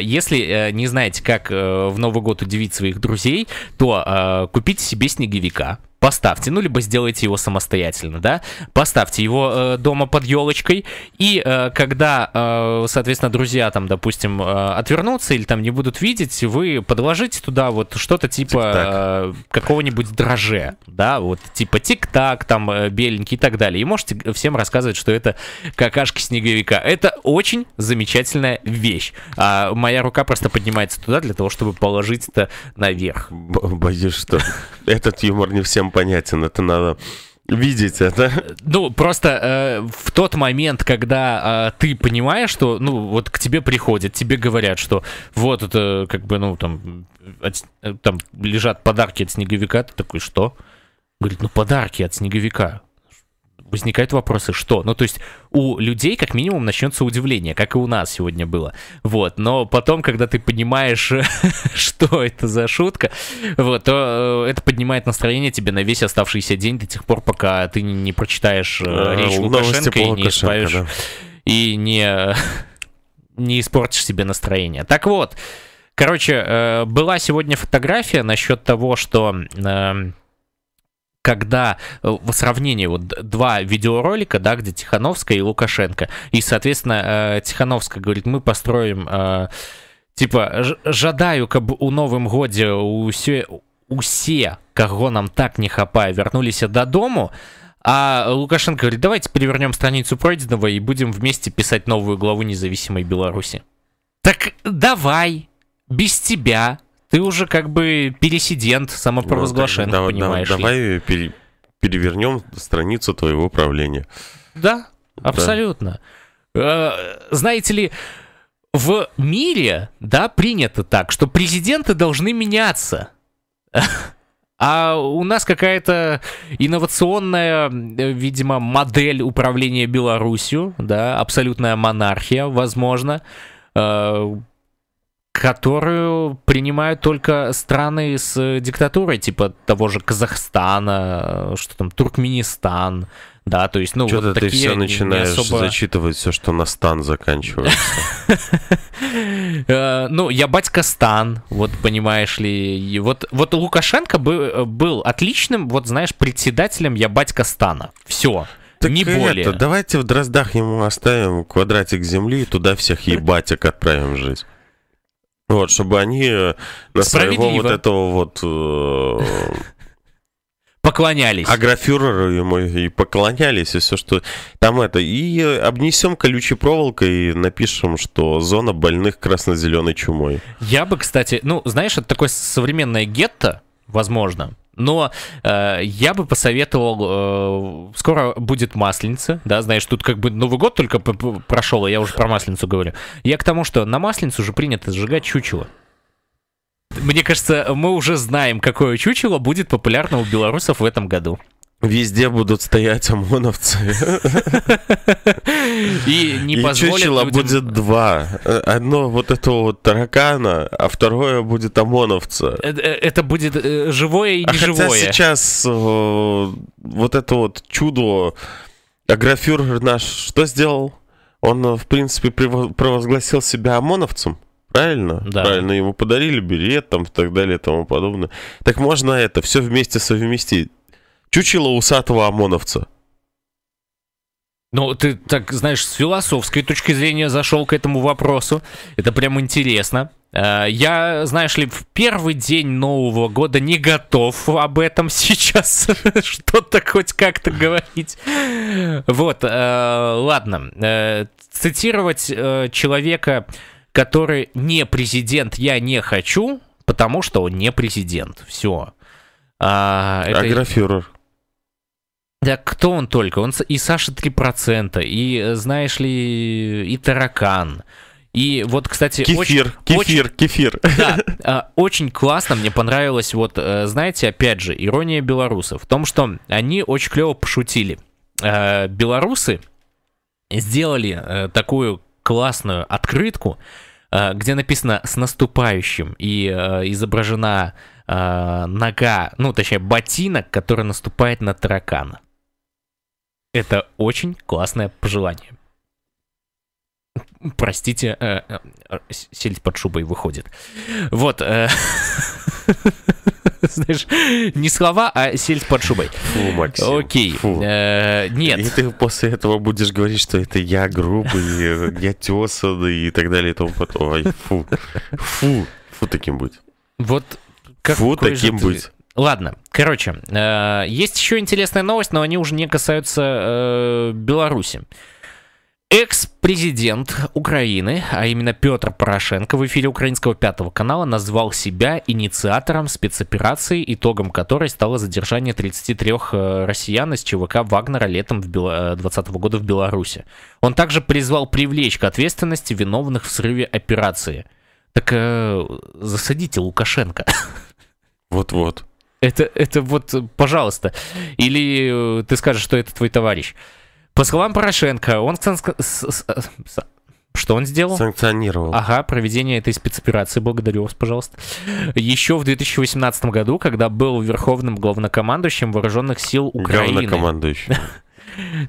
Если не знаете, как э, в Новый год удивить своих друзей, то э, купите себе снеговика. Поставьте, ну либо сделайте его самостоятельно, да. Поставьте его э, дома под елочкой, и э, когда, э, соответственно, друзья там, допустим, э, отвернутся или там не будут видеть, вы подложите туда вот что-то типа э, какого-нибудь дроже, да, вот типа тик-так, там э, беленький и так далее. И можете всем рассказывать, что это какашки снеговика. Это очень замечательная вещь. А моя рука просто поднимается туда для того, чтобы положить это наверх. Боюсь, что этот юмор не всем понятен. Это надо видеть это. Ну, просто э, в тот момент, когда э, ты понимаешь, что, ну, вот к тебе приходят, тебе говорят, что вот это, как бы, ну, там, от- э, там лежат подарки от снеговика, ты такой, что? Говорит, ну, подарки от снеговика. Возникают вопросы, что? Ну, то есть у людей как минимум начнется удивление, как и у нас сегодня было. Вот, но потом, когда ты понимаешь, (laughs) что это за шутка, вот, то э, это поднимает настроение тебе на весь оставшийся день до тех пор, пока ты не, прочитаешь э, Э, речь Лукашенко и не исправишь, и не, (laughs) не испортишь себе настроение. Так вот, короче, была сегодня фотография насчет того, что... когда э, в сравнении вот два видеоролика, да, где Тихановская и Лукашенко, и, соответственно, э, Тихановская говорит, мы построим, э, типа, «Ж- жадаю, каб у новым годзе усе, усе, каго нам так не хапае, вярнуліся дадому, А Лукашенко говорит, давайте перевернем страницу пройденного и будем вместе писать новую главу независимой Беларуси. Так давай, без тебя. Ты уже как бы пересидент, самопровозглашен, Ну, да- понимаешь да- ли. Давай пере- перевернем страницу твоего правления. Да, абсолютно. Э, Знаете ли, в мире, да, принято так, что президенты должны меняться. А у нас какая-то инновационная, видимо, модель управления Беларусью, да, абсолютная монархия, возможно, э, которую принимают только страны с диктатурой, типа того же Казахстана, э, что там, Туркменистан, да, то есть, ну, Что-то вот ты такие все не начинаешь особо- зачитывать все, что на стан заканчивается. (laughs) Э, Ну, я батька Стан, вот понимаешь ли. Вот, вот Лукашенко бы- был отличным, вот знаешь, председателем я батька Стана. Все. Не Так более. это, давайте в Дроздах ему оставим квадратик земли и туда всех ебатик отправим жить. Вот, чтобы они э, на своего вот этого вот э, Поклонялись. агрофюреру ему и поклонялись, и все, что там это. И э, обнесем колючей проволокой и напишем, что зона больных красно-зеленой чумой. Я бы, кстати, ну, знаешь, это такое современное гетто, возможно. Но э, я бы посоветовал, э, скоро будет Масленица, да, знаешь, тут как бы Новый год только прошел, а я уже про Масленицу говорю. Я к тому, что на Масленицу уже принято сжигать чучело. Мне кажется, мы уже знаем, какое чучело будет популярно у белорусов в этом году. Везде будут стоять ОМОНовцы. И не И позволят чучело людям- будет два. Одно вот этого вот таракана, а второе будет ОМОНовца. Э, э, Это будет э, живое и А хотя неживое. сейчас э, вот это вот чудо, агрофюрер наш что сделал? Он, в принципе, провозгласил себя ОМОНовцем. Правильно? Да. Правильно, ему подарили билет там и так далее и тому подобное. Так можно это все вместе совместить. Чучело усатого ОМОНовца. Ну, ты так, знаешь, с философской точки зрения зашел к этому вопросу. Это прям интересно. Э, Я, знаешь ли, в первый день Нового года не готов об этом (laughs) сейчас (laughs) что-то хоть как-то говорить. Вот, э, ладно. Э, Цитировать человека, который не президент, я не хочу, потому что он не президент. Все. Агрофюрер. Да кто он только? Он и Саша 3%, и, э, знаешь ли, и таракан. И вот, кстати, очень, Кефир, кефир, кефир. да, (laughs) а, очень классно, мне понравилось, вот, э, знаете, опять же, ирония белорусов в том, что они очень клево пошутили. Э, Белорусы сделали э, такую классную открытку, э, где написано «С наступающим» и э, изображена э, нога, ну, точнее, ботинок, который наступает на таракана. Это очень классное пожелание. Простите, э, э, э, сельдь под шубой выходит. Вот. э, (laughs) Знаешь, не слова, а сельдь под шубой. Фу, Максим. Окей. фу. э, И Нет. ты после этого будешь говорить, что это я грубый, э, я тесанный и так далее и тому подобное. Ой, фу. Фу. Фу таким быть. Вот Фу таким быть. Ладно, короче, э, есть еще интересная новость, но они уже не касаются э, Беларуси. Экс-президент Украины, а именно Петр Порошенко, в эфире украинского пятого канала назвал себя инициатором спецоперации, итогом которой стало задержание 33 э, россиян из ЧВК Вагнера летом 2020 года в Беларуси. Он также призвал привлечь к ответственности виновных в срыве операции. Так э, засадите Лукашенко. Вот-вот. Это, это вот, пожалуйста. Или э, ты скажешь, что это твой товарищ. По словам Порошенко, он... э, Что он сделал? Санкционировал. Ага, проведение этой спецоперации, благодарю вас, пожалуйста. Еще в 2018 году, когда был верховным главнокомандующим вооруженных сил Украины. Главнокомандующий.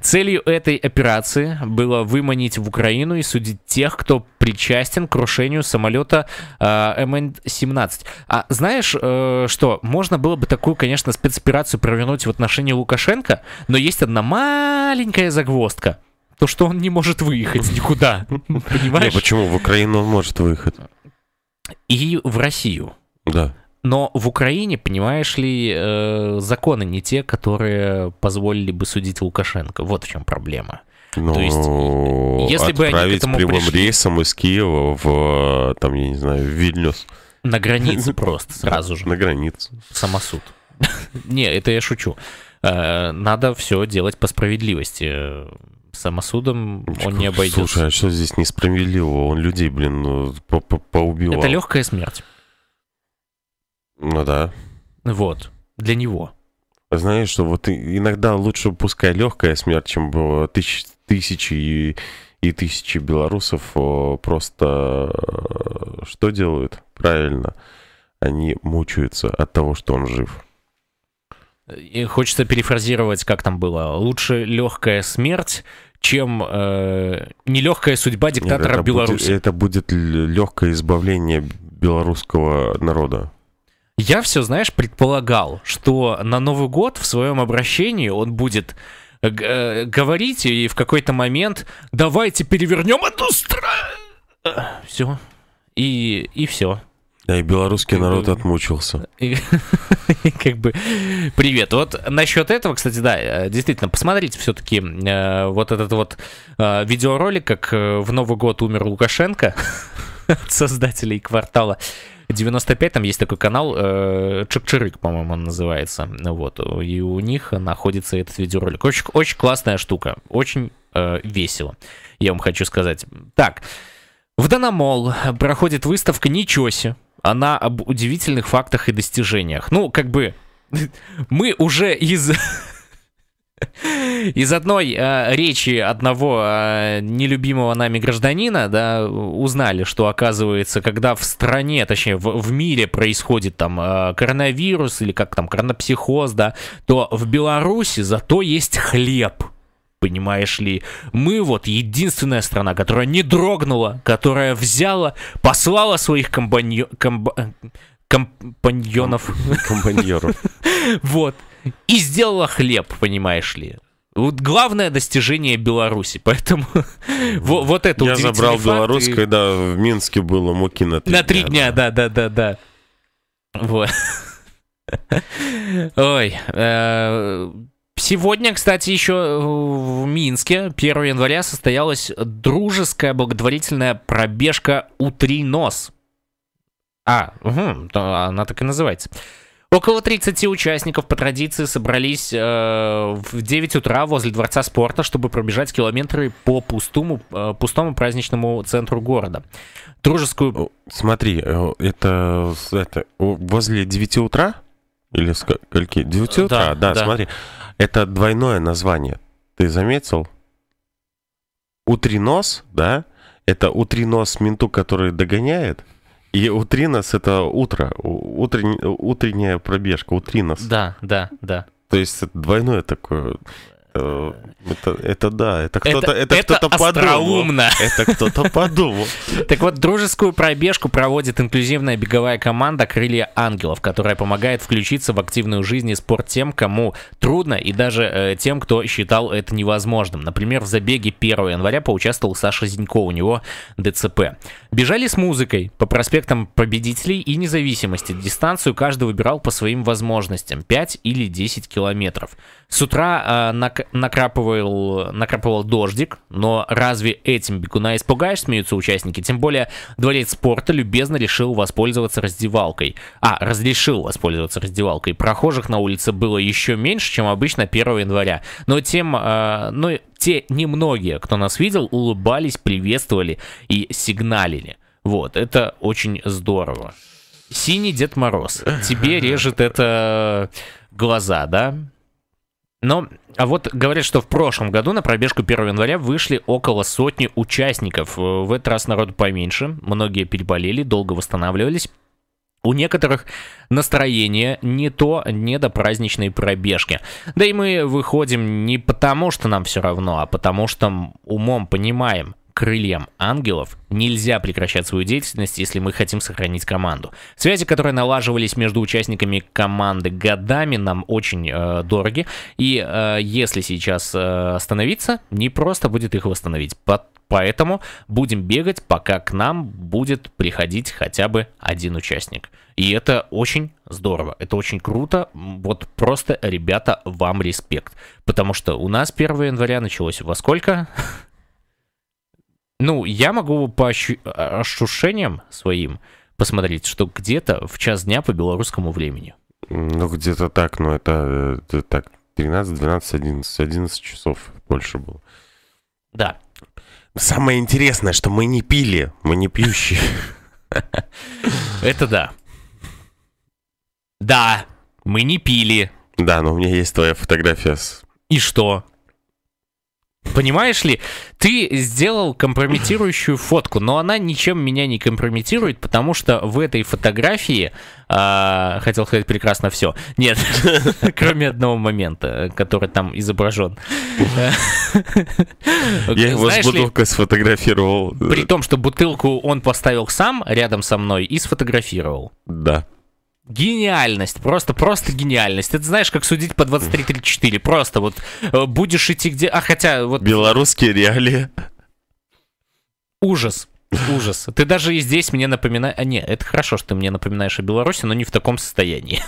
Целью этой операции было выманить в Украину и судить тех, кто причастен к крушению самолета э, МН-17. А знаешь, э, что, можно было бы такую, конечно, спецоперацию провернуть в отношении Лукашенко, но есть одна маленькая загвоздка. То, что он не может выехать никуда. (laughs) Не, Понимаешь? почему? В Украину он может выехать. И в Россию. Да. Но в Украине, понимаешь ли, э, законы не те, которые позволили бы судить Лукашенко. Вот в чем проблема. Ну, То есть, если бы они к отправить этому прямым пришли- рейсом из Киева в, там, я не знаю, в Вильнюс. На границе (laughs) просто сразу же. На границу. Самосуд. (laughs) Не, это я шучу. Э, Надо все делать по справедливости. Самосудом он не обойдется. Слушай, а что здесь несправедливого? Он людей, блин, ну, по- по- поубивал. Это легкая смерть. Ну да. Вот. Для него. Знаешь, что вот иногда лучше пускай легкая смерть, чем было тысяч- тысячи и, и тысячи белорусов о, просто э, что делают? Правильно. Они мучаются от того, что он жив. И хочется перефразировать, как там было. Лучше легкая смерть, чем э, нелегкая судьба Нет, диктатора это Беларуси. Будет, это будет легкое избавление белорусского народа. Я все, знаешь, предполагал, что на Новый год в своем обращении он будет э, э, говорить и в какой-то момент давайте перевернем эту страну. Все. И, и все. Да, и белорусский Как бы- народ отмучился. И, (laughs) и как бы привет. Вот насчет этого, кстати, да, э, действительно, посмотрите все-таки вот этот вот э, видеоролик, как в Новый год умер Лукашенко (laughs) от создателей квартала 95, там есть такой канал, э, Чик-Чирык, по-моему, он называется. Вот, и у них находится этот видеоролик. Очень, очень классная штука, очень э, весело, я вам хочу сказать. Так, в Данамол проходит выставка «Ничего себе». Она об удивительных фактах и достижениях. Ну, как бы, (laughs) мы уже из... (laughs) Из одной э, речи одного э, нелюбимого нами гражданина, да, узнали, что оказывается, когда в стране, точнее в, в мире происходит там э, коронавирус или как там коронапсихоз, да, то в Беларуси зато есть хлеб. Понимаешь ли, мы вот единственная страна, которая не дрогнула, которая взяла, послала своих компаньо- комба- э, компаньонов Компаньеров. (laughs) вот. И сделала хлеб, понимаешь ли. Вот главное достижение Беларуси. Поэтому (laughs) во- вот это Я забрал Беларусь, и- когда в Минске было муки на три На три дня, да, да, да, да. Вот. (laughs) Ой. э, Сегодня, кстати, еще в Минске, 1 января, состоялась дружеская благотворительная пробежка «Утри нос». А, угу, она так и называется. Около 30 участников по традиции собрались э, в 9 утра возле Дворца спорта, чтобы пробежать километры по пустому, э, пустому праздничному центру города. Дружескую... Смотри, э, это, это возле 9 утра? Или скольки? 9 Да, утра, да, да. смотри. Это двойное название. Ты заметил? Утринос, да? Это утринос менту, который догоняет. И утринос это утро, у- утрень- утренняя пробежка, утринос. Да, да, да. То есть это двойное такое. э, Это, это да, это кто-то, Это- это, это подумал. Это кто-то подумал. (laughs) Так вот, дружескую пробежку проводит инклюзивная беговая команда «Крылья ангелов», которая помогает включиться в активную жизнь и спорт тем, кому трудно, и даже э, тем, кто считал это невозможным. Например, в забеге 1 января поучаствовал Саша Зинько, у него ДЦП. Бежали с музыкой по проспектам Победителей и Независимости. Дистанцию каждый выбирал по своим возможностям, 5 или 10 километров. С утра э, нак- накрапывал, накрапывал дождик, но разве этим бегуна испугаешь, смеются участники? Тем более дворец спорта любезно решил воспользоваться раздевалкой. А, разрешил воспользоваться раздевалкой. Прохожих на улице было еще меньше, чем обычно 1 января. Но тем, э, но те немногие, кто нас видел, улыбались, приветствовали и сигналили. Вот, это очень здорово. Синий Дед Мороз. Тебе (laughs) режет это глаза, да? Но, а вот говорят, что в прошлом году на пробежку 1 января вышли около сотни участников. Э, В этот раз народу поменьше. Многие переболели, долго восстанавливались. У некоторых настроение не то, не до праздничной пробежки. Да и мы выходим не потому, что нам все равно, а потому что умом понимаем, крыльям ангелов нельзя прекращать свою деятельность, если мы хотим сохранить команду. Связи, которые налаживались между участниками команды годами, нам очень э, дороги. И э, если сейчас э, остановиться, не просто будет их восстановить. По Поэтому будем бегать, пока к нам будет приходить хотя бы один участник. И это очень здорово, это очень круто. Вот просто, ребята, вам респект. Потому что у нас 1 января началось во сколько? Ну, я могу по ощущениям своим посмотреть, что где-то в час дня по белорусскому времени. Ну, где-то так, но это, это так, 13, 12, 11, 11 часов больше было. Да. Самое интересное, что мы не пили, мы не пьющие. (laughs) Это да. Да, мы не пили. Да, но у меня есть твоя фотография с... И что? Понимаешь ли, ты сделал компрометирующую фотку, но она ничем меня не компрометирует, потому что в этой фотографии, э, хотел сказать прекрасно все, нет, (laughs) кроме одного момента, который там изображен. Я его с бутылкой сфотографировал. При том, что бутылку он поставил сам рядом со мной и сфотографировал. Да. Гениальность, просто, просто гениальность. Это знаешь, как судить по 23-34. Просто вот э, будешь идти где... А хотя вот... Белорусские реалии. Ужас. Ужас. Ты даже и здесь мне напоминаешь... А, нет, это хорошо, что ты мне напоминаешь о Беларуси, но не в таком состоянии.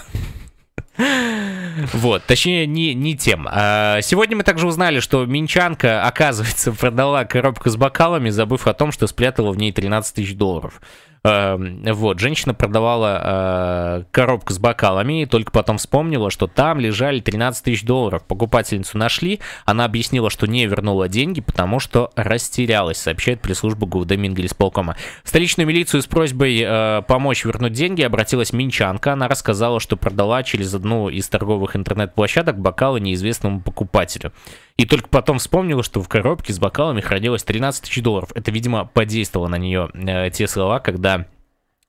Вот, точнее, не, не тем. А, сегодня мы также узнали, что Минчанка, оказывается, продала коробку с бокалами, забыв о том, что спрятала в ней 13 тысяч долларов. Эм, вот, женщина продавала э, коробку с бокалами и только потом вспомнила, что там лежали 13 тысяч долларов. Покупательницу нашли, она объяснила, что не вернула деньги, потому что растерялась, сообщает пресс-служба ГУВД Мингелисполкома. В столичную милицию с просьбой э, помочь вернуть деньги обратилась Минчанка. Она рассказала, что продала через одну из торговых интернет-площадок бокалы неизвестному покупателю. И только потом вспомнила, что в коробке с бокалами хранилось 13 тысяч долларов. Это, видимо, подействовало на нее э, те слова, когда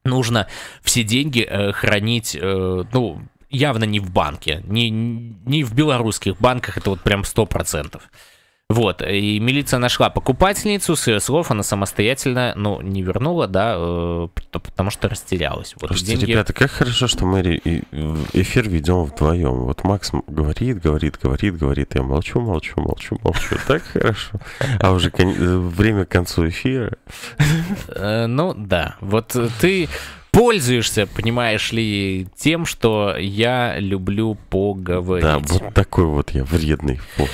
нужно все деньги э, хранить, э, ну, явно не в банке, не, не в белорусских банках, это вот прям 100%. Вот, и милиция нашла покупательницу, с ее слов она самостоятельно, ну, не вернула, да, э, потому что растерялась. Вот Слушайте, деньги... ребята, как хорошо, что мы эфир ведем вдвоем. Вот Макс говорит, говорит, говорит, говорит, я молчу, молчу, молчу, молчу. Так хорошо. А уже время к концу эфира. Э, ну, да, вот ты пользуешься, понимаешь ли, тем, что я люблю поговорить. Да, вот такой вот я вредный. Вот.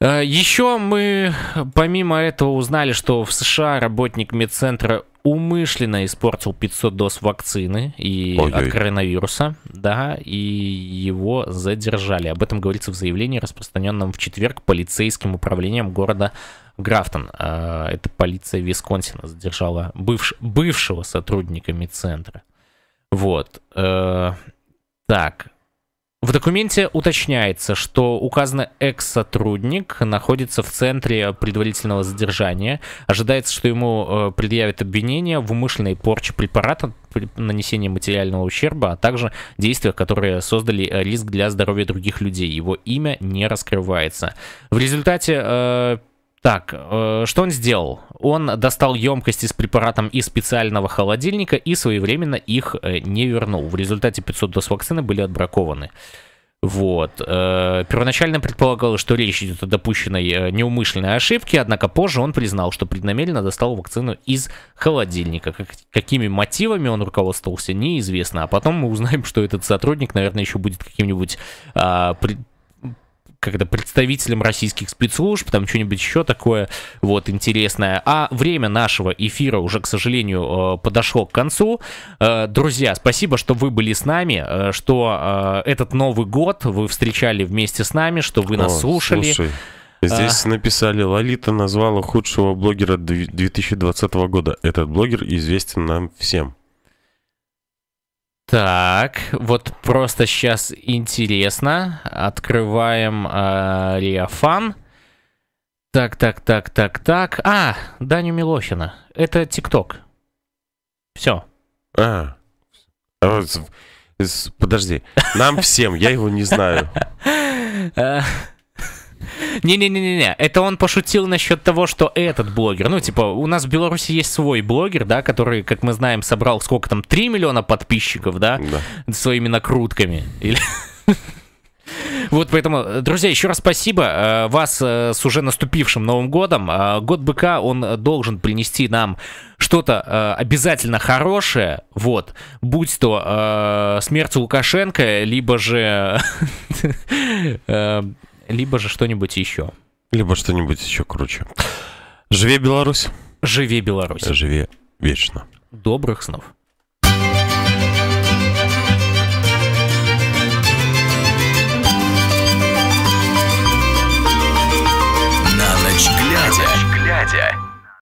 Э, Еще мы, помимо этого, узнали, что в США работник медцентра умышленно испортил 500 доз вакцины и Ой-ой. от коронавируса, да, и его задержали. Об этом говорится в заявлении, распространенном в четверг полицейским управлением города Графтон. Э, это полиция Висконсина задержала бывш, бывшего сотрудника медцентра. Вот. Э, так, в документе уточняется, что указанный экс-сотрудник находится в центре предварительного задержания. Ожидается, что ему э, предъявят обвинение в умышленной порче препарата, нанесении материального ущерба, а также действиях, которые создали риск для здоровья других людей. Его имя не раскрывается. В результате э, так, э, что он сделал? Он достал емкости с препаратом из специального холодильника и своевременно их э, не вернул. В результате 500 доз вакцины были отбракованы. Вот. Э, первоначально предполагалось, что речь идет о допущенной неумышленной ошибке, однако позже он признал, что преднамеренно достал вакцину из холодильника. Как, какими мотивами он руководствовался, неизвестно. А потом мы узнаем, что этот сотрудник, наверное, еще будет каким-нибудь а, когда представителям российских спецслужб, там что-нибудь еще такое вот интересное. А время нашего эфира уже, к сожалению, э, подошло к концу. Э, друзья, спасибо, что вы были с нами, э, что этот Новый год вы встречали вместе с нами, что вы нас О, слушали. Слушай. Здесь а... написали, Лолита назвала худшего блогера 2020 года. Этот блогер известен нам всем. Так, вот просто сейчас интересно. Открываем э, Риафан. Так, так, так, так, так. А, Даню Милохина. Это ТикТок. Все. А. а подожди. Нам всем, я его не знаю. (laughs) Не-не-не-не, это он пошутил насчет того, что этот блогер, ну, типа, у нас в Беларуси есть свой блогер, да, который, как мы знаем, собрал сколько там, 3 миллиона подписчиков, да, Да. своими накрутками. Или... (laughs) Вот поэтому, друзья, еще раз спасибо э, вас э, с уже наступившим Новым годом. Э, Год быка, он должен принести нам что-то обязательно хорошее, вот, будь то смерть Лукашенко, либо же, (laughs) либо же что-нибудь еще. Либо что-нибудь еще круче. Живи Беларусь, Живи Беларусь. живи вечно. Добрых снов.